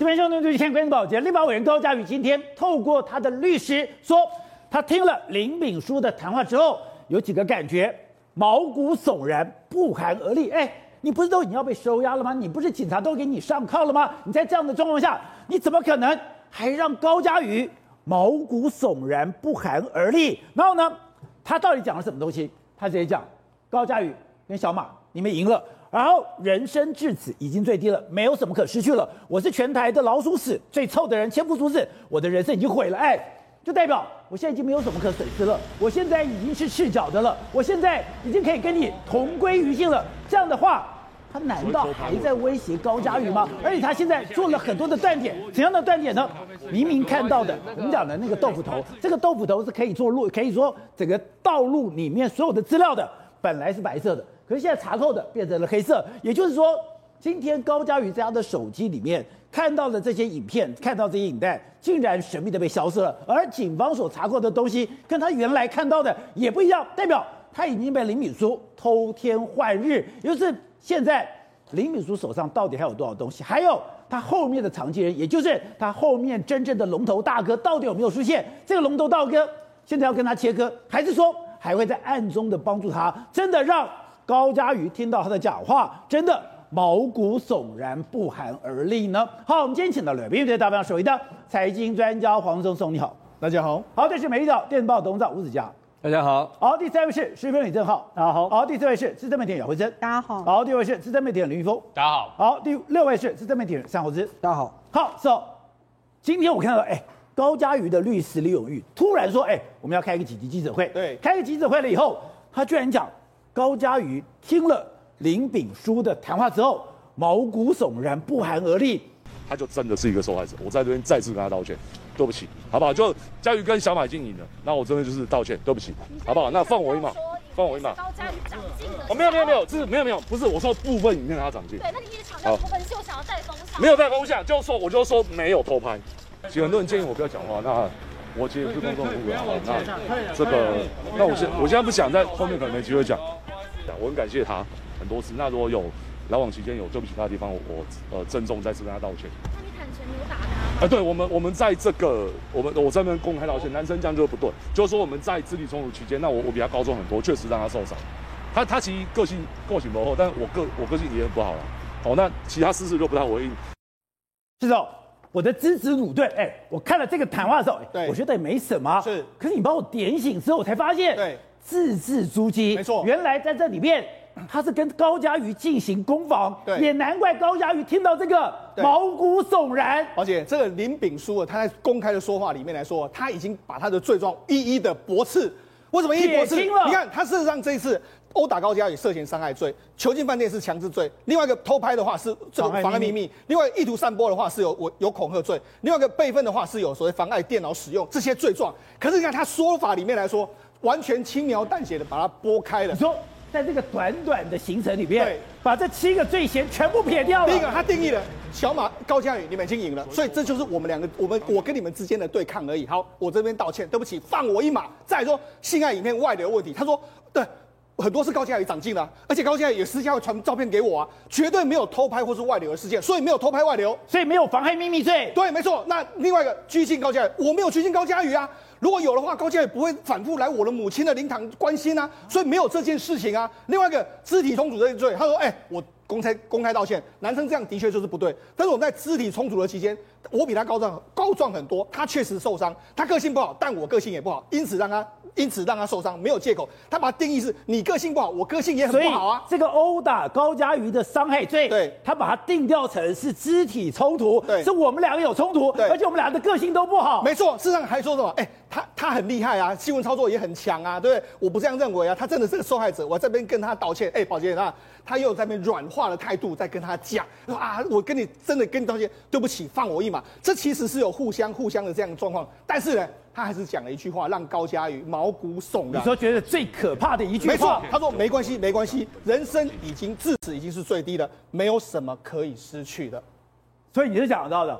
这边兄弟们，先关注保洁，立法委员高嘉瑜今天透过他的律师说，他听了林炳书的谈话之后，有几个感觉，毛骨悚然，不寒而栗。哎，你不是都已经要被收押了吗？你不是警察都给你上铐了吗？你在这样的状况下，你怎么可能还让高嘉瑜毛骨悚然，不寒而栗？然后呢，他到底讲了什么东西？他直接讲，高嘉瑜跟小马，你们赢了。然后人生至此已经最低了，没有什么可失去了。我是全台的老鼠屎最臭的人，千夫所指，我的人生已经毁了。哎，就代表我现在已经没有什么可损失了。我现在已经是赤脚的了，我现在已经可以跟你同归于尽了。这样的话，他难道还在威胁高嘉宇吗？而且他现在做了很多的断点，怎样的断点呢？明明看到的，我们讲的那个豆腐头，这个豆腐头是可以做路，可以说整个道路里面所有的资料的，本来是白色的。可是现在查扣的变成了黑色，也就是说，今天高嘉瑜在他的手机里面看到的这些影片，看到这些影带，竟然神秘的被消失了。而警方所查扣的东西，跟他原来看到的也不一样，代表他已经被林敏书偷天换日。也就是现在林敏书手上到底还有多少东西？还有他后面的藏镜人，也就是他后面真正的龙头大哥，到底有没有出现？这个龙头大哥现在要跟他切割，还是说还会在暗中的帮助他？真的让？高嘉瑜听到他的讲话，真的毛骨悚然，不寒而栗呢。好，我们今天请到了《对大方首位的财经专家黄松松，你好，大家好。好，这是美丽岛电子报董事长吴子嘉，大家好。好，第三位是时评李正浩，大家好。好，第四位是资深媒体人姚惠珍，大家好。好，第五位是资深媒体人林玉峰，大家好。好，第六位是资深媒体人尚厚之，大家好。好，so 今天我看到，哎，高嘉瑜的律师李永玉突然说，哎，我们要开一个紧急记者会。对，开个记者会了以后，他居然讲高嘉瑜听了。林炳书的谈话之后，毛骨悚然，不寒而栗。他就真的是一个受害者，我在这边再次跟他道歉，对不起，好不好？就嘉瑜跟小马已经赢了，那我真的就是道歉，对不起，好不好？那放我一马，放我一马。高嘉瑜长进了。哦，没有没有没有，这是没有没有，不是我说部分影片他长进。对，那你一直强调部分是我想要带风向。没有带风向，就说我就说没有偷拍。其实很多人建议我不要讲话，那我其实也是公众人物啊。那这个，那我现我现在不想在后面可能没机会讲，我很感谢他。很多次，那如果有来往期间有对不起他的地方，我我呃郑重再次跟他道歉。那你坦诚你有打他吗？啊，对，我们我们在这个我们我在那边公开道歉，男生这样就不对，就是说我们在肢体冲突期间，那我我比他高中很多，确实让他受伤。他他其实个性个性不好，但是我个我个性也很不好了。好，那其他事实就不太回应。是哦，我的支持鲁队，哎，我看了这个谈话的时候，对，我觉得也没什么。是，可是你把我点醒之后，我才发现，对，字字珠玑，没错，原来在这里面。他是跟高嘉瑜进行攻防，对，也难怪高嘉瑜听到这个毛骨悚然。而且这个林炳书啊，他在公开的说话里面来说，他已经把他的罪状一一的驳斥。为什么一一驳斥？你看，他事实上这一次殴打高嘉瑜涉嫌伤害罪，囚禁饭店是强制罪，另外一个偷拍的话是这个妨碍秘密，另外意图散播的话是有我有恐吓罪，另外一个备份的话是有所谓妨碍电脑使用这些罪状。可是你看他说法里面来说，完全轻描淡写的把它拨开了。你说。在这个短短的行程里面，对，把这七个罪嫌全部撇掉了。第一个，他定义了小马高嘉宇，你们已经赢了，所以这就是我们两个，我们我跟你们之间的对抗而已。好，我这边道歉，对不起，放我一马。再说性爱影片外流问题，他说对，很多是高嘉瑜长进了，而且高嘉瑜也私下会传照片给我啊，绝对没有偷拍或是外流的事件，所以没有偷拍外流，所以没有妨害秘密罪。对，没错。那另外一个拘禁高嘉瑜，我没有拘禁高嘉瑜啊。如果有的话，高嘉瑜不会反复来我的母亲的灵堂关心啊，所以没有这件事情啊。另外一个肢体冲突的罪，他说：“哎、欸，我公开公开道歉，男生这样的确就是不对。但是我们在肢体冲突的期间，我比他高壮高壮很多，他确实受伤，他个性不好，但我个性也不好，因此让他。”因此让他受伤，没有借口。他把他定义是你个性不好，我个性也很不好啊。这个殴打高佳瑜的伤害罪，对，他把它定调成是肢体冲突，对，是我们两个有冲突，对，而且我们俩的个性都不好。没错，事实上还说什么？哎、欸，他他很厉害啊，新闻操作也很强啊，对不对？我不这样认为啊，他真的是个受害者。我这边跟他道歉。哎、欸，宝杰啊，他又在那边软化的态度在跟他讲啊，我跟你真的跟你道歉，对不起，放我一马。这其实是有互相互相的这样的状况，但是呢。他还是讲了一句话，让高嘉瑜毛骨悚然。你说觉得最可怕的一句话？没错，他说没关系，没关系，人生已经至此已经是最低了，没有什么可以失去的。所以你是讲到的，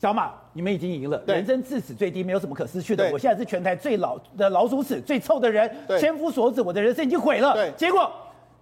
小马，你们已经赢了，人生至此最低，没有什么可失去的。我现在是全台最老的老鼠屎、最臭的人，千夫所指，我的人生已经毁了。对，结果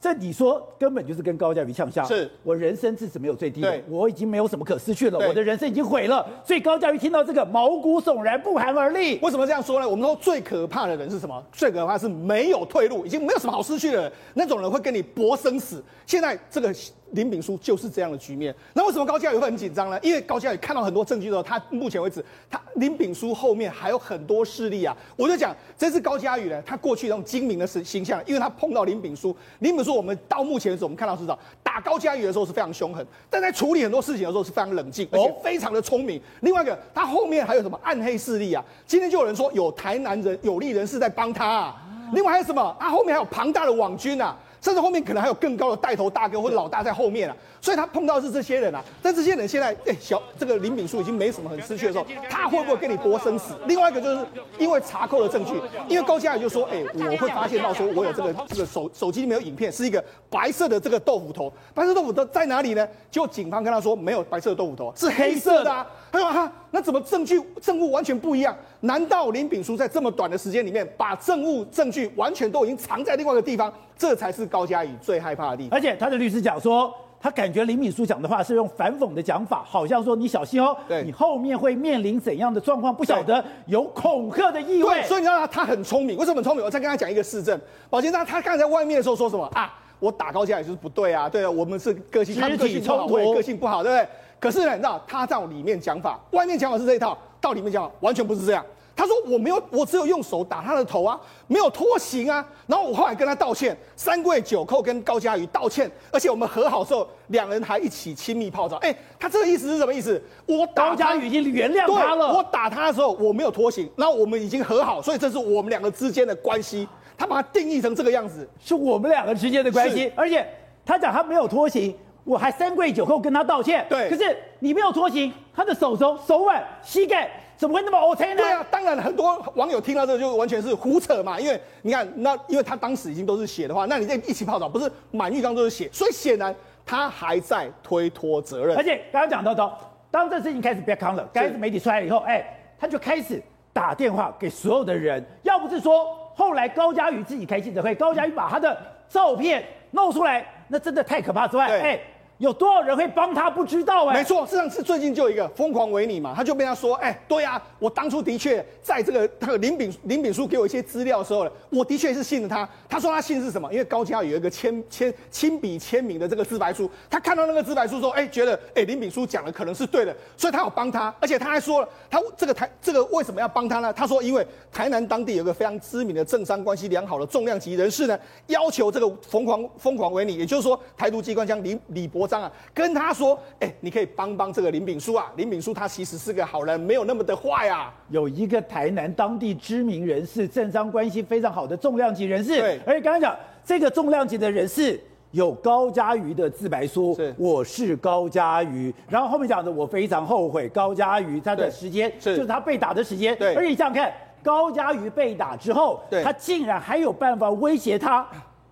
这你说根本就是跟高嘉瑜呛下，是我人生至此没有最低我已经没有什么可失去了，我的人生已经毁了。所以高嘉瑜听到这个毛骨悚然，不寒而栗。为什么这样说呢？我们说最可怕的人是什么？最可怕是没有退路，已经没有什么好失去的人，那种人会跟你搏生死。现在这个林炳书就是这样的局面。那为什么高嘉宇会很紧张呢？因为高嘉宇看到很多证据之后，他目前为止，他林炳书后面还有很多势力啊。我就讲，这是高嘉宇呢，他过去那种精明的形形象，因为他碰到林炳书，林炳书我们到目前为止，我们看到是说打高嘉宇的时候是非常凶狠，但在处理很多事情的时候是非常冷静，而且非常的聪明。另外一个，他后面还有什么暗黑势力啊？今天就有人说有台南人有利人士在帮他啊。另外还有什么？他后面还有庞大的网军啊。甚至后面可能还有更高的带头大哥或者老大在后面啊，所以他碰到的是这些人啊。但这些人现在，哎，小这个林炳枢已经没什么很失去的时候，他会不会跟你搏生死？另外一个就是因为查扣的证据，因为高嘉宇就说，哎，我会发现到说我有这个这个手手机里面有影片，是一个白色的这个豆腐头，白色豆腐头在哪里呢？结果警方跟他说没有白色的豆腐头，是黑色的啊。他说哈，那怎么证据证物完全不一样？难道林炳书在这么短的时间里面把证物证据完全都已经藏在另外一个地方？这才是高嘉宇最害怕的地方。而且他的律师讲说，他感觉林秉书讲的话是用反讽的讲法，好像说你小心哦，对你后面会面临怎样的状况，不晓得有恐吓的意味。对，所以你知道他他很聪明，为什么很聪明？我再跟他讲一个事证。宝杰，他他刚才在外面的时候说什么啊？我打高嘉瑜就是不对啊，对啊，我们是个性，他们个性不好，我个性不好，对不对？可是呢，你知道他在里面讲法，外面讲法是这一套，到里面讲法完全不是这样。他说我没有，我只有用手打他的头啊，没有拖行啊。然后我后来跟他道歉，三跪九叩跟高佳瑜道歉，而且我们和好之后，两人还一起亲密泡澡。哎，他这个意思是什么意思？我高佳瑜已经原谅他了。我打他的时候我没有拖行，然后我们已经和好，所以这是我们两个之间的关系。他把它定义成这个样子，是我们两个之间的关系。而且他讲他没有拖行，我还三跪九叩跟他道歉。对，可是你没有拖行，他的手肘、手腕、膝盖。怎么会那么 OK 呢？对啊，当然很多网友听到这个就完全是胡扯嘛，因为你看那因为他当时已经都是血的话，那你这一起泡澡不是满浴缸都是血，所以显然他还在推脱责任。而且刚刚讲到的，当这事情开始被扛了，开始媒体出来以后，哎，他就开始打电话给所有的人，要不是说后来高佳瑜自己开记者会，高佳瑜把他的照片弄出来，那真的太可怕之外，哎。有多少人会帮他？不知道哎、没错，事实上是最近就有一个疯狂维尼嘛，他就被他说，哎、对、啊，我当初的确在这个他 林炳林炳书给我一些资料的时候呢，我的确是信了他。他说他信是什么？因为高嘉有一个签签亲笔签名的这个自白书，他看到那个自白书说，哎、觉得哎、林炳书讲的可能是对的，所以他有帮他，而且他还说了，他这个台这个为什么要帮他呢？他说，因为台南当地有个非常知名的政商关系良好的重量级人士呢，要求这个疯狂疯狂维尼，也就是说台独机关将李李博璋啊，跟他。说：“哎、欸，你可以帮帮这个林炳书啊，林炳书他其实是个好人，没有那么的坏啊。有一个台南当地知名人士，政商关系非常好的重量级人士。对，而且刚刚讲这个重量级的人士有高嘉瑜的自白书，是我是高嘉瑜。然后后面讲的我非常后悔高嘉瑜他的时间，就是他被打的时间。对，而且你想想看，高嘉瑜被打之后，对，他竟然还有办法威胁他。”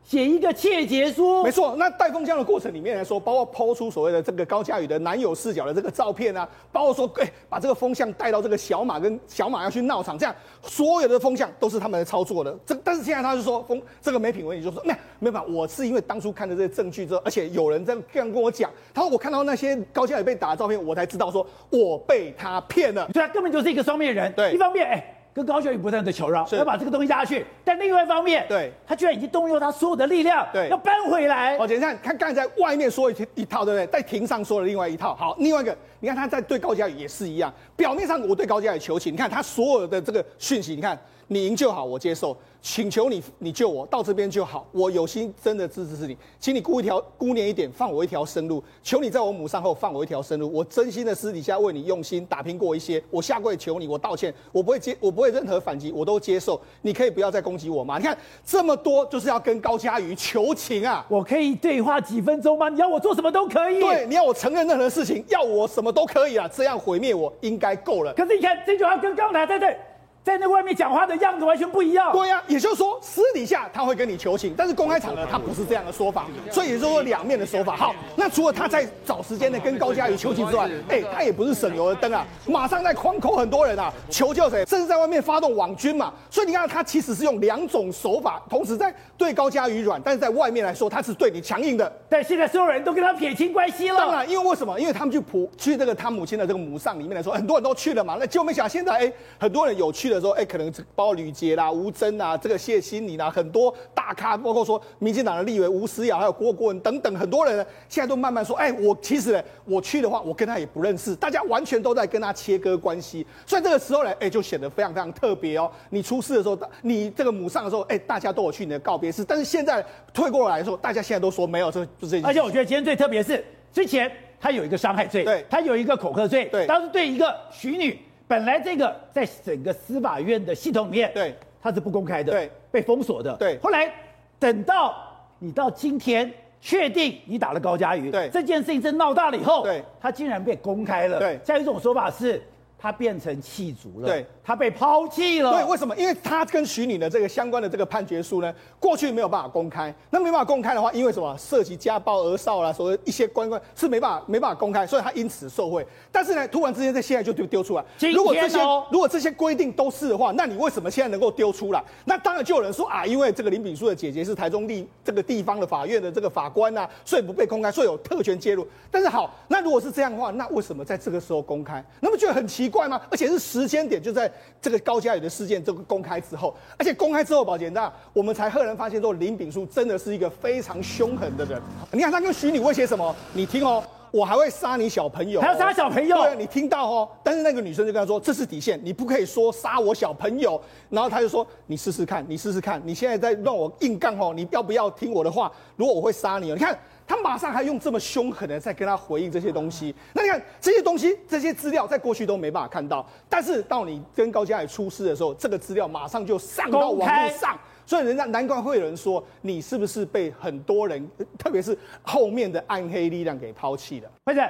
写一个窃结书，没错。那带风向的过程里面来说，包括抛出所谓的这个高嘉宇的男友视角的这个照片啊，包括说，哎，把这个风向带到这个小马跟小马要去闹场，这样所有的风向都是他们来操作的。这但是现在他就说，风这个没品位，你就说，那没办法，我是因为当初看了这些证据之后，而且有人这样这样跟我讲，他说我看到那些高嘉宇被打的照片，我才知道说我被他骗了。对，他根本就是一个双面人。对，一方面，哎。跟高嘉宇不断的求饶，要把这个东西压下去，但另外一方面，对，他居然已经动用他所有的力量，对，要搬回来。而且你看，他刚才在外面说一一套，对不对？在庭上说了另外一套。好，另外一个，你看他在对高嘉宇也是一样，表面上我对高嘉宇求情，你看他所有的这个讯息，你看。你赢就好，我接受。请求你，你救我到这边就好。我有心真的支持是你，请你顾一条顾念一点，放我一条生路。求你在我母丧后放我一条生路。我真心的私底下为你用心打拼过一些，我下跪求你，我道歉，我不会接，我不会任何反击，我都接受。你可以不要再攻击我吗？你看这么多，就是要跟高嘉瑜求情啊！我可以对话几分钟吗？你要我做什么都可以。对，你要我承认任何事情，要我什么都可以啊！这样毁灭我应该够了。可是你看这句话跟刚才在这。在那外面讲话的样子完全不一样。对呀、啊，也就是说私底下他会跟你求情，但是公开场合他不是这样的说法，所以也就是说两面的说法。好，那除了他在找时间呢跟高嘉瑜求情之外，哎，他也不是省油的灯啊，马上在框口很多人啊，求救谁，甚至在外面发动网军嘛。所以你看他其实是用两种手法，同时在对高嘉瑜软，但是在外面来说他是对你强硬的。但现在所有人都跟他撇清关系了。当然，因为为什么？因为他们去普去这个他母亲的这个母丧里面来说，很多人都去了嘛。那结果没想到现在哎，很多人有去的时候，哎，可能包括吕杰啦、吴征啊，这个谢欣霓啦，很多大咖，包括说民进党的立委吴思瑶，还有郭国文等等很多人呢，现在都慢慢说，哎，我其实呢，我去的话，我跟他也不认识，大家完全都在跟他切割关系，所以这个时候呢，哎，就显得非常非常特别哦。你出事的时候，你这个母丧的时候，哎，大家都有去你的告别式，但是现在退过来的时候，大家现在都说没有，这就这。而且我觉得今天最特别是，之前他有一个伤害罪，对，他有一个恐吓罪，对，当时对一个许女。本来这个在整个司法院的系统里面，对，它是不公开的，对，被封锁的，对。后来等到你到今天确定你打了高佳瑜，对，这件事情真闹大了以后，对，他竟然被公开了，对。再有一种说法是。他变成弃卒了，对，他被抛弃了。对，为什么？因为他跟许女的这个相关的这个判决书呢，过去没有办法公开。那没办法公开的话，因为什么？涉及家暴儿少啦，所谓一些关关是没办法没办法公开，所以他因此受贿。但是呢，突然之间在现在就丢丢出来。如果这些如果这些规定都是的话，那你为什么现在能够丢出来？那当然就有人说啊，因为这个林炳书的姐姐是台中地这个地方的法院的这个法官啊，所以不被公开，所以有特权介入。但是好，那如果是这样的话，那为什么在这个时候公开？那么觉得很奇怪吗？而且是。时间点就在这个高嘉宇的事件这个公开之后，而且公开之后，宝杰那我们才赫然发现说林炳书真的是一个非常凶狠的人。你看他跟徐女威胁什么？你听哦，我还会杀你小朋友，还要杀小朋友。对，你听到哦。但是那个女生就跟他说，这是底线，你不可以说杀我小朋友。然后他就说，你试试看，你试试看，你现在在让我硬干哦，你要不要听我的话？如果我会杀你哦，你看。他马上还用这么凶狠的在跟他回应这些东西，那你看这些东西、这些资料在过去都没办法看到，但是到你跟高嘉宇出事的时候，这个资料马上就上到网络上，所以人家难怪会有人说你是不是被很多人，特别是后面的暗黑力量给抛弃了？不是，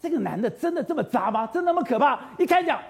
这个男的真的这么渣吗？真的那么可怕？一开讲，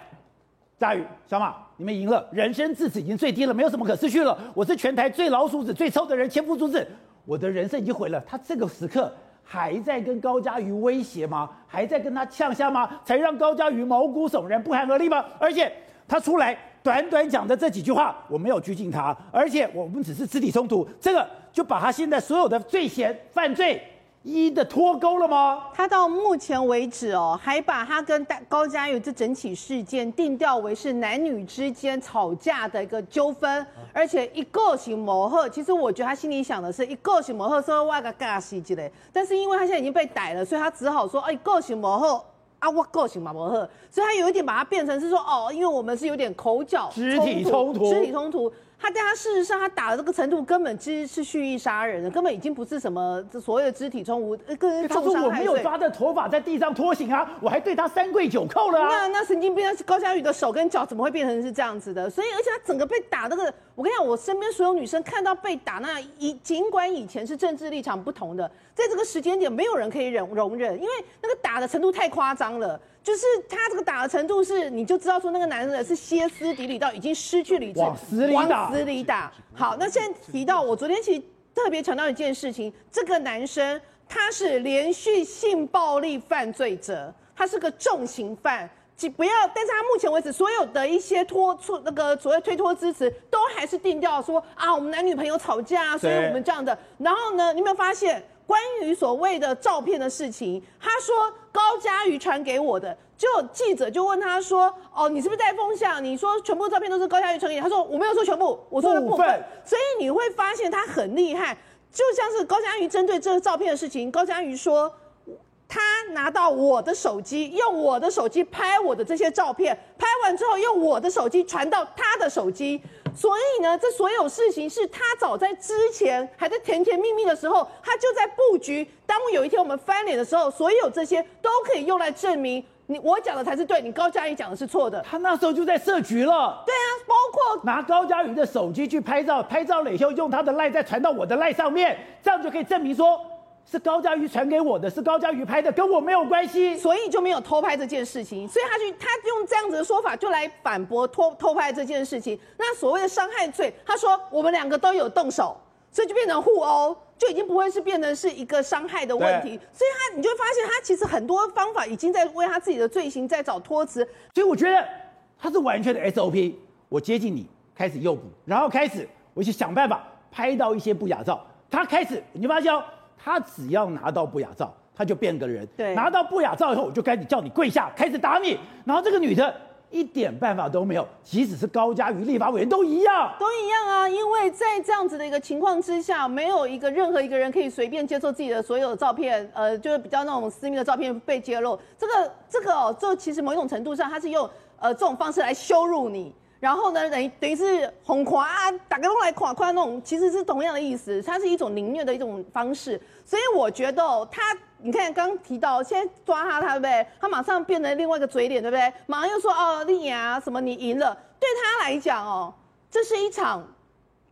佳宇、小马，你们赢了，人生至此已经最低了，没有什么可失去了。我是全台最老鼠子、最臭的人，千夫所指。我的人生已经毁了，他这个时刻还在跟高嘉瑜威胁吗？还在跟他呛下吗？才让高嘉瑜毛骨悚然、不寒而栗吗？而且他出来短短讲的这几句话，我没有拘禁他，而且我们只是肢体冲突，这个就把他现在所有的罪嫌犯罪。一的脱钩了吗？他到目前为止哦，还把他跟高嘉瑜这整起事件定调为是男女之间吵架的一个纠纷，而且一个性磨合。其实我觉得他心里想的是一个性磨合，说我个尬戏之类。但是因为他现在已经被逮了，所以他只好说，哎，个性磨合啊，我个性嘛磨合。所以他有一点把它变成是说，哦，因为我们是有点口角肢体冲突，肢体冲突。他但他事实上，他打的这个程度根本其实是蓄意杀人的，根本已经不是什么所谓的肢体冲突，个人重伤害。他说我没有抓着头发在地上拖行啊，我还对他三跪九叩了啊。那那神经病，高佳宇的手跟脚怎么会变成是这样子的？所以而且他整个被打那个，我跟你讲，我身边所有女生看到被打那以，尽管以前是政治立场不同的，在这个时间点没有人可以忍容忍，因为那个打的程度太夸张了。就是他这个打的程度是，你就知道说那个男人是歇斯底里到已经失去理智，往死里打，往死里打。好，那现在提到我昨天其实特别强调一件事情，这个男生他是连续性暴力犯罪者，他是个重刑犯，请不要。但是他目前为止所有的一些拖出那个所谓推脱支持，都还是定调说啊，我们男女朋友吵架，所以我们这样的。然后呢，你有没有发现？关于所谓的照片的事情，他说高佳瑜传给我的，就记者就问他说：“哦，你是不是带风向？你说全部照片都是高佳瑜传给你？”他说：“我没有说全部，我说的部分。部分”所以你会发现他很厉害，就像是高佳瑜针对这个照片的事情，高佳瑜说他拿到我的手机，用我的手机拍我的这些照片，拍完之后用我的手机传到他的手机。所以呢，这所有事情是他早在之前还在甜甜蜜蜜的时候，他就在布局。当有一天我们翻脸的时候，所有这些都可以用来证明你我讲的才是对，你高嘉瑜讲的是错的。他那时候就在设局了。对啊，包括拿高嘉瑜的手机去拍照，拍照了以后用他的赖再传到我的赖上面，这样就可以证明说是高嘉瑜传给我的，是高嘉瑜拍的，跟我没有关系，所以就没有偷拍这件事情。所以他去他用这样子的说法就来反驳偷偷拍这件事情。那所谓的伤害罪，他说我们两个都有动手，所以就变成互殴，就已经不会是变成是一个伤害的问题。所以他你就会发现他其实很多方法已经在为他自己的罪行在找托词。所以我觉得他是完全的 SOP。我接近你，开始诱捕，然后开始我去想办法拍到一些不雅照。他开始，你发现哦。他只要拿到不雅照，他就变个人。对，拿到不雅照以后，我就开始叫你跪下，开始打你。然后这个女的一点办法都没有，即使是高嘉瑜立法委员都一样，都一样啊。因为在这样子的一个情况之下，没有一个任何一个人可以随便接受自己的所有的照片，呃，就是比较那种私密的照片被揭露。这个这个哦，这其实某一种程度上，他是用呃这种方式来羞辱你。然后呢，等于等于是哄夸啊，打个来夸夸那种，其实是同样的意思，它是一种凌虐的一种方式。所以我觉得，他，你看刚提到，现在抓他，他对不对？他马上变成另外一个嘴脸，对不对？马上又说哦，丽雅什么你赢了，对他来讲哦，这是一场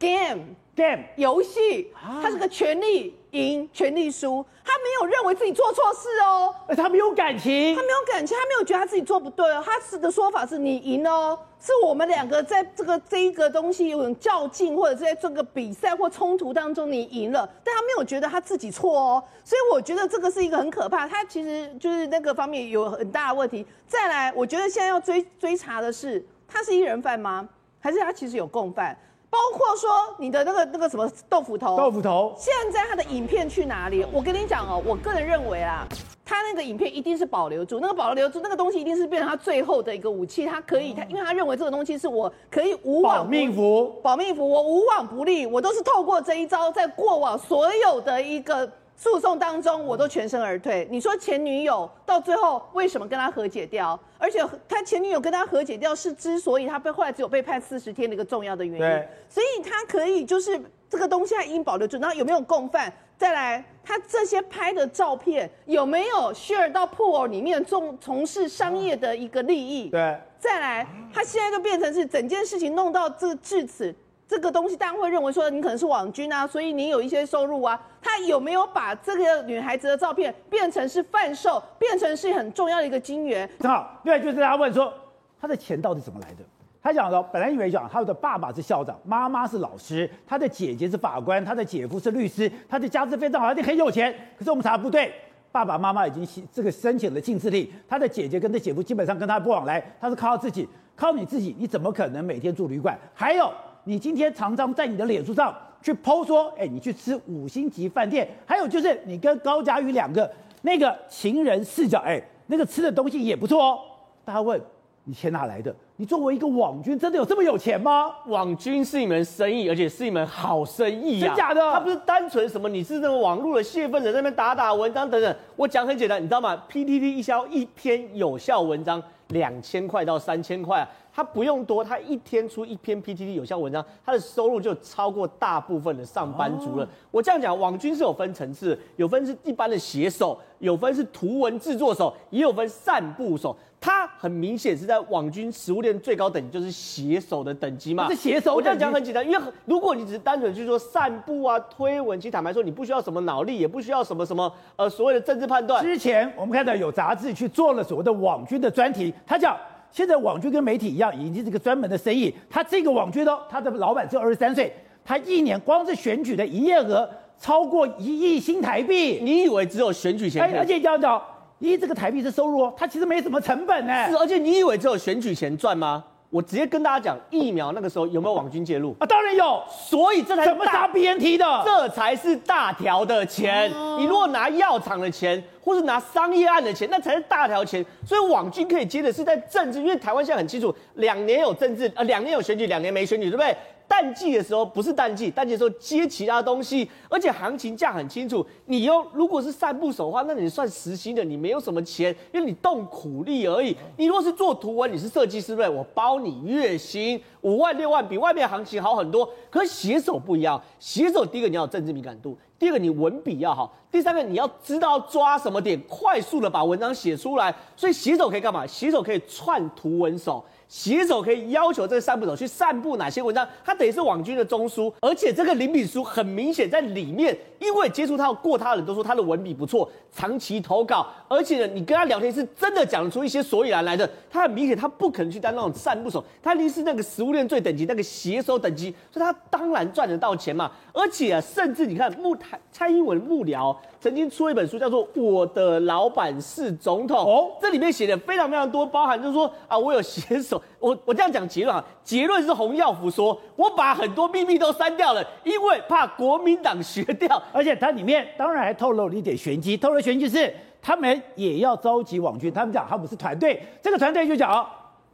game game 游戏，它是个权力赢权力输，他没有认为自己做错事哦，他没有感情，他没有感情，他没有觉得他自己做不对哦，他是的说法是你赢哦。是我们两个在这个这一个东西有种较劲，或者是在这个比赛或冲突当中你赢了，但他没有觉得他自己错哦，所以我觉得这个是一个很可怕，他其实就是那个方面有很大的问题。再来，我觉得现在要追追查的是，他是一人犯吗？还是他其实有共犯？包括说你的那个那个什么豆腐头，豆腐头，现在他的影片去哪里？我跟你讲哦，我个人认为啊。他那个影片一定是保留住，那个保留住那个东西一定是变成他最后的一个武器。他可以，他因为他认为这个东西是我可以无往保命符，保命符，我无往不利，我都是透过这一招，在过往所有的一个诉讼当中，我都全身而退。你说前女友到最后为什么跟他和解掉？而且他前女友跟他和解掉是之所以他被后来只有被判四十天的一个重要的原因。对，所以他可以就是这个东西他已经保留住，然后有没有共犯？再来，他这些拍的照片有没有 share 到 pool 里面从从事商业的一个利益？对。再来，他现在就变成是整件事情弄到这至此，这个东西大家会认为说你可能是网军啊，所以你有一些收入啊。他有没有把这个女孩子的照片变成是贩售，变成是很重要的一个金源？正好，另外就是大家问说，他的钱到底怎么来的？他讲的，本来以为讲他的爸爸是校长，妈妈是老师，他的姐姐是法官，他的姐夫是律师，他的家世非常好，一定很有钱。可是我们查不对，爸爸妈妈已经这个申请了禁制令，他的姐姐跟他姐夫基本上跟他不往来，他是靠自己，靠你自己，你怎么可能每天住旅馆？还有，你今天常常在你的脸书上去剖说，哎，你去吃五星级饭店，还有就是你跟高佳瑜两个那个情人视角，哎，那个吃的东西也不错哦。大家问。你钱哪来的？你作为一个网军，真的有这么有钱吗？网军是一门生意，而且是一门好生意啊！真假的？他不是单纯什么，你是那个网络的泄愤者，在那边打打文章等等。我讲很简单，你知道吗？PTT 一销一篇有效文章两千块到三千块啊。他不用多，他一天出一篇 PTT 有效文章，他的收入就超过大部分的上班族了。哦、我这样讲，网军是有分层次，有分是一般的写手，有分是图文制作手，也有分散布手。他很明显是在网军食物链最高等级，就是写手的等级嘛。是写手。我这样讲很简单，因为如果你只是单纯去说散步啊、推文，其实坦白说，你不需要什么脑力，也不需要什么什么呃所谓的政治判断。之前我们看到有杂志去做了所谓的网军的专题，他讲。现在网军跟媒体一样，已经是个专门的生意。他这个网军呢，他的老板只有二十三岁，他一年光是选举的营业额超过一亿新台币。你以为只有选举钱？而且这样讲，一这个台币是收入哦，它其实没什么成本呢。是，而且你以为只有选举钱赚吗？我直接跟大家讲，疫苗那个时候有没有网军介入啊？当然有，所以这才是怎么砸 BNT 的？这才是大条的钱。哦、你如果拿药厂的钱，或是拿商业案的钱，那才是大条钱。所以网军可以接的是在政治，因为台湾现在很清楚，两年有政治，呃，两年有选举，两年没选举，对不对？淡季的时候不是淡季，淡季的时候接其他东西，而且行情价很清楚。你又如果是散步手的话，那你算实心的，你没有什么钱，因为你动苦力而已。你如果是做图文，你是设计师，对？我包你月薪五万六万，比外面行情好很多。可是写手不一样，写手第一个你要有政治敏感度，第二个你文笔要好，第三个你要知道抓什么点，快速的把文章写出来。所以写手可以干嘛？写手可以串图文手。写手可以要求这个散步手去散布哪些文章，他等于是网军的中枢，而且这个林炳书很明显在里面因为接触他过他的人都说他的文笔不错，长期投稿，而且呢，你跟他聊天是真的讲得出一些所以然来的。他很明显，他不可能去当那种散步手，他一定是那个食物链最等级那个写手等级，所以他当然赚得到钱嘛。而且啊，甚至你看，幕台蔡英文幕僚曾经出了一本书，叫做《我的老板是总统》哦，这里面写的非常非常多，包含就是说啊，我有写手，我我这样讲结论啊，结论是洪耀福说，我把很多秘密都删掉了，因为怕国民党学掉。而且它里面当然还透露了一点玄机，透露玄机是他们也要召集网军。他们讲他们是团队，这个团队就讲啊，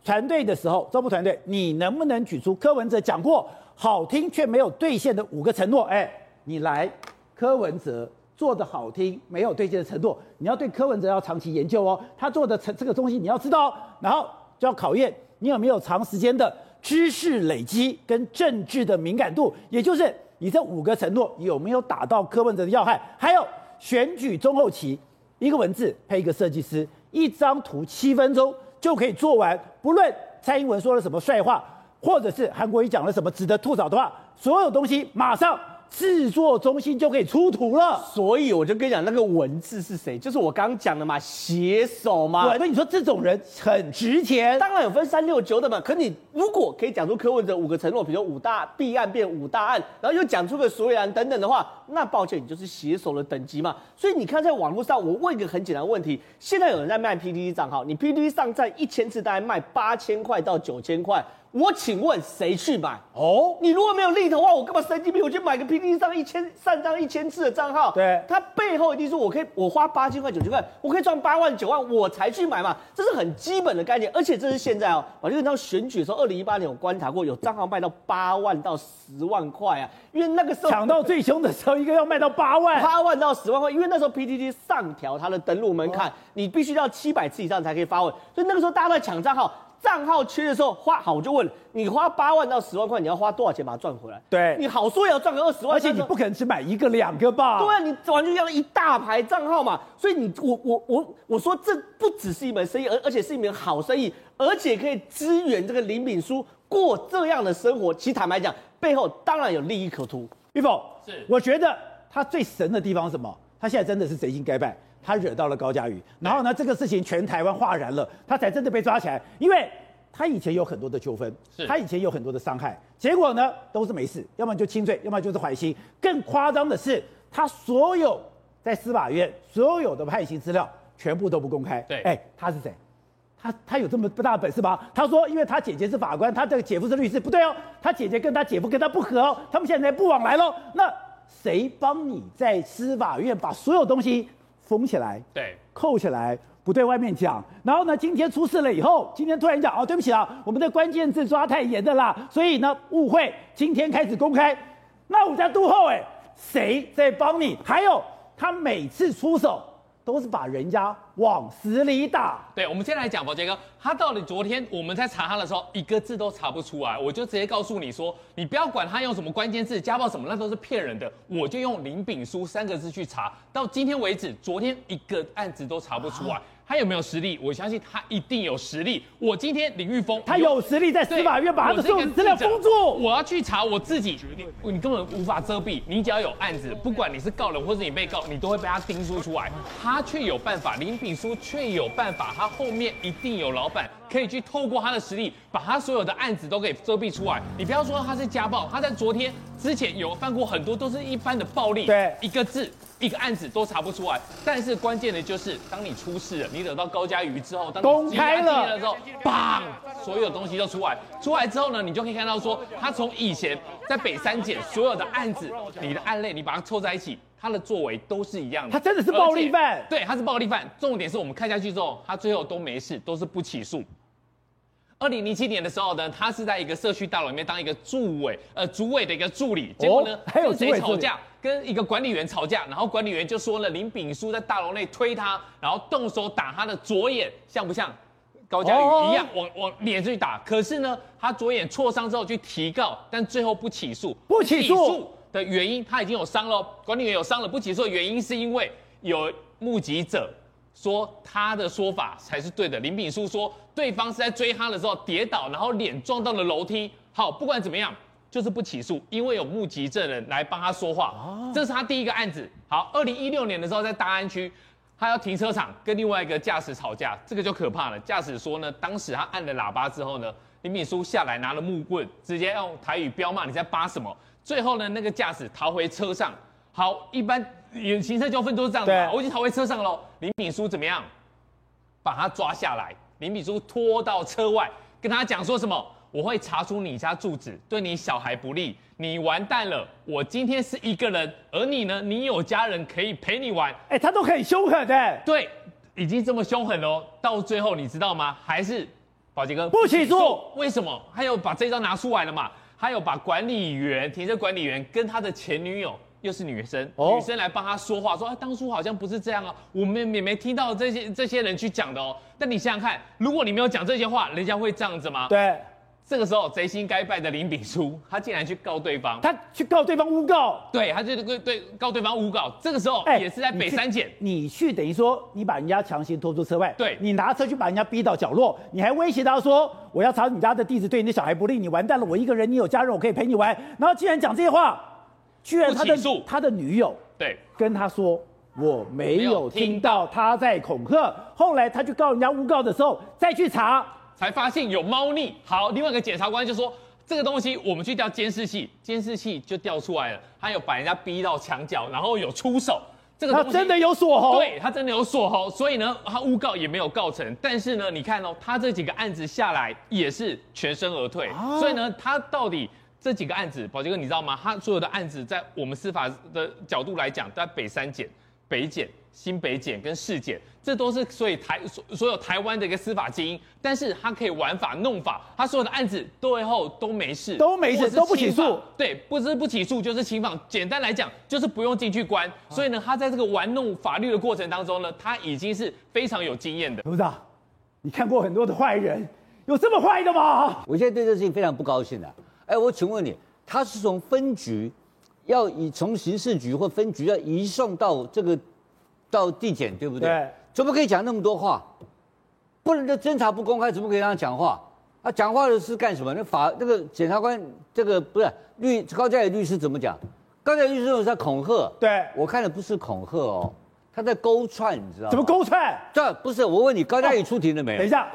团队的时候，招募团队，你能不能举出柯文哲讲过好听却没有兑现的五个承诺？哎，你来，柯文哲做的好听没有兑现的承诺，你要对柯文哲要长期研究哦，他做的成这个东西你要知道哦，然后就要考验你有没有长时间的知识累积跟政治的敏感度，也就是。你这五个承诺有没有打到柯文哲的要害？还有选举中后期，一个文字配一个设计师，一张图七分钟就可以做完。不论蔡英文说了什么帅话，或者是韩国瑜讲了什么值得吐槽的话，所有东西马上。制作中心就可以出图了，所以我就跟你讲，那个文字是谁？就是我刚刚讲的嘛，写手嘛。对，那你说这种人很值钱，当然有分三六九等嘛。可你如果可以讲出柯文哲五个承诺，比如说五大弊案变五大案，然后又讲出个所以然等等的话，那抱歉，你就是写手的等级嘛。所以你看，在网络上，我问一个很简单的问题：现在有人在卖 PTT 账号，你 PTT 上站一千次，大概卖八千块到九千块。我请问谁去买？哦，你如果没有利头的话，我干嘛神经病？我去买个 PTT 上一千上张一千次的账号，对，它背后一定是我可以我花八千块九千块，我可以赚八万九万，我才去买嘛，这是很基本的概念。而且这是现在哦，我就到选举的时候，二零一八年我观察过，有账号卖到八万到十万块啊，因为那个时候抢到最凶的时候，一个要卖到八万，八万到十万块，因为那时候 PTT 上调它的登录门槛，哦、你必须要七百次以上才可以发文，所以那个时候大家都在抢账号。账号缺的时候花好，我就问你花八万到十万块，你要花多少钱把它赚回来？对，你好说也要赚个二十万，而且你不可能只买一个两个吧？对啊，你完全要一大排账号嘛。所以你我我我我说这不只是一门生意，而而且是一门好生意，而且可以支援这个林炳书过这样的生活。其实坦白讲，背后当然有利益可图。玉凤是，我觉得他最神的地方是什么？他现在真的是贼心该败，他惹到了高嘉瑜，然后呢，这个事情全台湾哗然了，他才真的被抓起来，因为。他以前有很多的纠纷，他以前有很多的伤害，结果呢都是没事，要么就轻罪，要么就是缓刑。更夸张的是，他所有在司法院所有的判刑资料全部都不公开。对，哎，他是谁？他他有这么不大的本事吗？他说，因为他姐姐是法官，他这个姐夫是律师，不对哦，他姐姐跟他姐夫跟他不和哦，他们现在不往来喽。那谁帮你在司法院把所有东西封起来？对，扣起来？不对外面讲，然后呢，今天出事了以后，今天突然讲哦，对不起啊，我们的关键字抓太严的啦，所以呢，误会，今天开始公开。那我家杜后，哎，谁在帮你？还有他每次出手都是把人家往死里打。对，我们先来讲，宝杰哥，他到底昨天我们在查他的时候，一个字都查不出来，我就直接告诉你说，你不要管他用什么关键字，家暴什么，那都是骗人的，我就用林炳书三个字去查，到今天为止，昨天一个案子都查不出来。他有没有实力？我相信他一定有实力。我今天林玉峰，他有实力在司法院把他的所有资料封住。我要去查我自己，你根本无法遮蔽。你只要有案子，不管你是告人或是你被告，你都会被他盯出出来。他却有办法，林炳书却有办法，他后面一定有老板可以去透过他的实力，把他所有的案子都给遮蔽出来。你不要说他是家暴，他在昨天之前有犯过很多，都是一般的暴力。对，一个字。一个案子都查不出来，但是关键的就是，当你出事了，你惹到高嘉瑜之后，当你公开了，了之后，砰，所有东西都出来。出来之后呢，你就可以看到说，他从以前在北三检所有的案子，你的案类你把它凑在一起，他的作为都是一样的。他真的是暴力犯，对，他是暴力犯。重点是我们看下去之后，他最后都没事，都是不起诉。二零零七年的时候呢，他是在一个社区大楼里面当一个助委，呃，主委的一个助理。结果呢，哦、还有跟谁吵架？跟一个管理员吵架，然后管理员就说了林炳书在大楼内推他，然后动手打他的左眼，像不像高嘉宇一样，哦、往往脸去打？可是呢，他左眼挫伤之后去提告，但最后不起诉。不起诉的原因，他已经有伤了，管理员有伤了，不起诉的原因是因为有目击者。说他的说法才是对的。林炳书说，对方是在追他的时候跌倒，然后脸撞到了楼梯。好，不管怎么样，就是不起诉，因为有目击证人来帮他说话。这是他第一个案子。好，二零一六年的时候在大安区，他要停车场跟另外一个驾驶吵架，这个就可怕了。驾驶说呢，当时他按了喇叭之后呢，林炳书下来拿了木棍，直接用台语彪骂你在扒什么。最后呢，那个驾驶逃回车上。好，一般有行车纠纷都是这样的嘛。我已经逃回车上喽。林炳书怎么样？把他抓下来，林炳书拖到车外，跟他讲说什么？我会查出你家住址，对你小孩不利，你完蛋了。我今天是一个人，而你呢？你有家人可以陪你玩。哎，他都很凶狠的。对，已经这么凶狠了，到最后你知道吗？还是宝杰哥不起诉。为什么？还有把这张拿出来了嘛？还有把管理员、停车管理员跟他的前女友，又是女生，哦、女生来帮他说话，说啊，当初好像不是这样啊，我们也没听到这些这些人去讲的哦。但你想想看，如果你没有讲这些话，人家会这样子吗？对。这个时候贼心该败的林炳书，他竟然去告对方，他去告对方诬告，对，他就对对告对方诬告。这个时候也是在北三检，你，你去等于说你把人家强行拖出车外，对，你拿车去把人家逼到角落，你还威胁他说我要查你家的地址，对你的小孩不利，你完蛋了，我一个人，你有家人，我可以陪你玩。然后既然讲这些话，居然他的他的女友对跟他说我没有听到他在恐吓，后来他去告人家诬告的时候再去查。才发现有猫腻。好，另外一个检察官就说，这个东西我们去调监视器，监视器就调出来了，他有把人家逼到墙角，然后有出手。这个东西他真的有锁喉，对，他真的有锁喉，所以呢，他诬告也没有告成。但是呢，你看哦，他这几个案子下来也是全身而退。啊、所以呢，他到底这几个案子，宝杰哥你知道吗？他所有的案子在我们司法的角度来讲，在北三检、北检。新北检跟市检，这都是所以台所所有台湾的一个司法精英，但是他可以玩法弄法，他所有的案子最后都没事，都没事，都不起诉，对，不是不起诉就是侵犯。简单来讲，就是不用进去关。所以呢，他在这个玩弄法律的过程当中呢，他已经是非常有经验的。董事长，你看过很多的坏人，有这么坏的吗？我现在对这事情非常不高兴的。哎，我请问你，他是从分局要以从刑事局或分局要移送到这个。到地检对不对？对，怎么可以讲那么多话？不能的侦查不公开，怎么可以让他讲话？啊讲话的是干什么？那法那个检察官，这个不是律高嘉宇律师怎么讲？高嘉宇律师在恐吓。对，我看的不是恐吓哦，他在勾串，你知道吗？怎么勾串？这不是我问你，高嘉宇出庭了没有？等一下，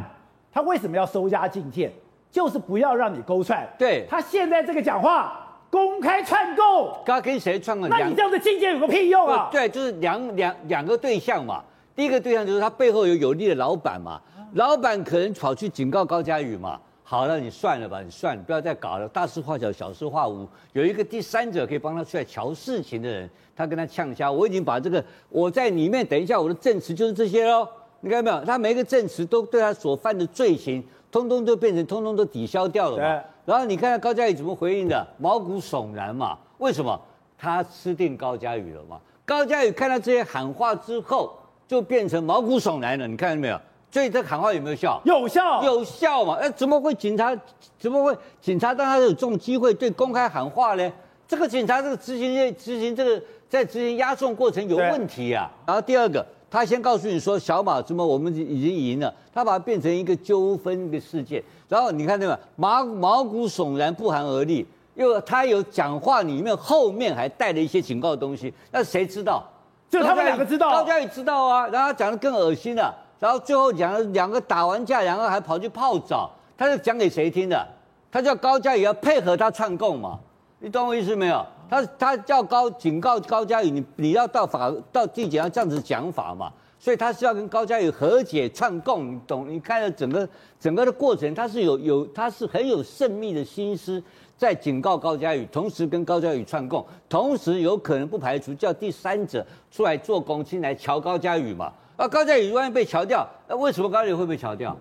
他为什么要收押禁见？就是不要让你勾串。对，他现在这个讲话。公开串供，他跟谁串供？那你这样的境界有个屁用啊？对，就是两两两个对象嘛。第一个对象就是他背后有有利的老板嘛，老板可能跑去警告高嘉宇嘛。好了，你算了吧，你算了，不要再搞了，大事化小，小事化无。有一个第三者可以帮他出来瞧事情的人，他跟他呛下。我已经把这个我在里面，等一下我的证词就是这些喽。你看到没有？他每一个证词都对他所犯的罪行，通通都变成，通通都抵消掉了嘛。然后你看看高嘉宇怎么回应的，毛骨悚然嘛？为什么？他吃定高嘉宇了嘛？高嘉宇看到这些喊话之后，就变成毛骨悚然了。你看到没有？所以这喊话有没有效？有效，有效嘛？哎，怎么会警察？怎么会警察当他有这种机会对公开喊话呢？这个警察这个执行执行这个在执行押送过程有问题啊。然后第二个。他先告诉你说小马怎么我们已经赢了，他把它变成一个纠纷的事件，然后你看对吧？毛毛骨悚然，不寒而栗，又他有讲话里面后面还带了一些警告的东西，那谁知道？就他们两个知道，高嘉宇知道啊，然后他讲的更恶心了，然后最后讲了两个打完架，两个还跑去泡澡，他是讲给谁听的？他叫高嘉宇要配合他串供嘛，你懂我意思没有？他他叫高警告高嘉宇，你你要到法到地检要这样子讲法嘛，所以他是要跟高嘉宇和解串供，你懂？你看了整个整个的过程，他是有有他是很有慎密的心思在警告高嘉宇，同时跟高嘉宇串供，同时有可能不排除叫第三者出来做公亲来瞧高嘉宇嘛。啊，高嘉宇万一被瞧掉，那为什么高嘉宇会被瞧掉？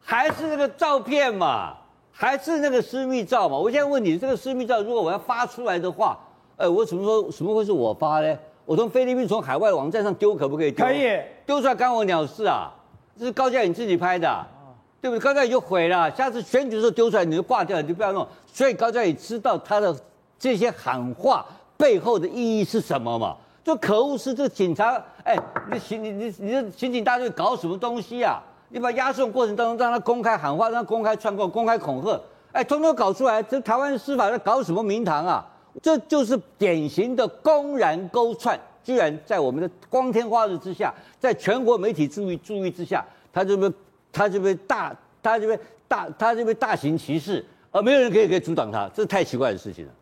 还是那个照片嘛？还是那个私密照嘛？我现在问你，这个私密照如果我要发出来的话，哎，我怎么时候什么会是我发呢？我从菲律宾从海外网站上丢可不可以丢？可以，丢出来干我鸟事啊！这是高嘉宇自己拍的，啊，对不对？高嘉宇就毁了，下次选举的时候丢出来你就挂掉，你就不要弄。所以高嘉宇知道他的这些喊话背后的意义是什么嘛？就可恶是这个警察，哎，你刑你你你这刑警大队搞什么东西啊？你把押送过程当中让他公开喊话，让他公开串供、公开恐吓，哎，通通搞出来，这台湾司法在搞什么名堂啊？这就是典型的公然勾串，居然在我们的光天化日之下，在全国媒体注意注意之下，他就被他就被大他就被大他就被大行其事，而没有人可以可以阻挡他，这太奇怪的事情了。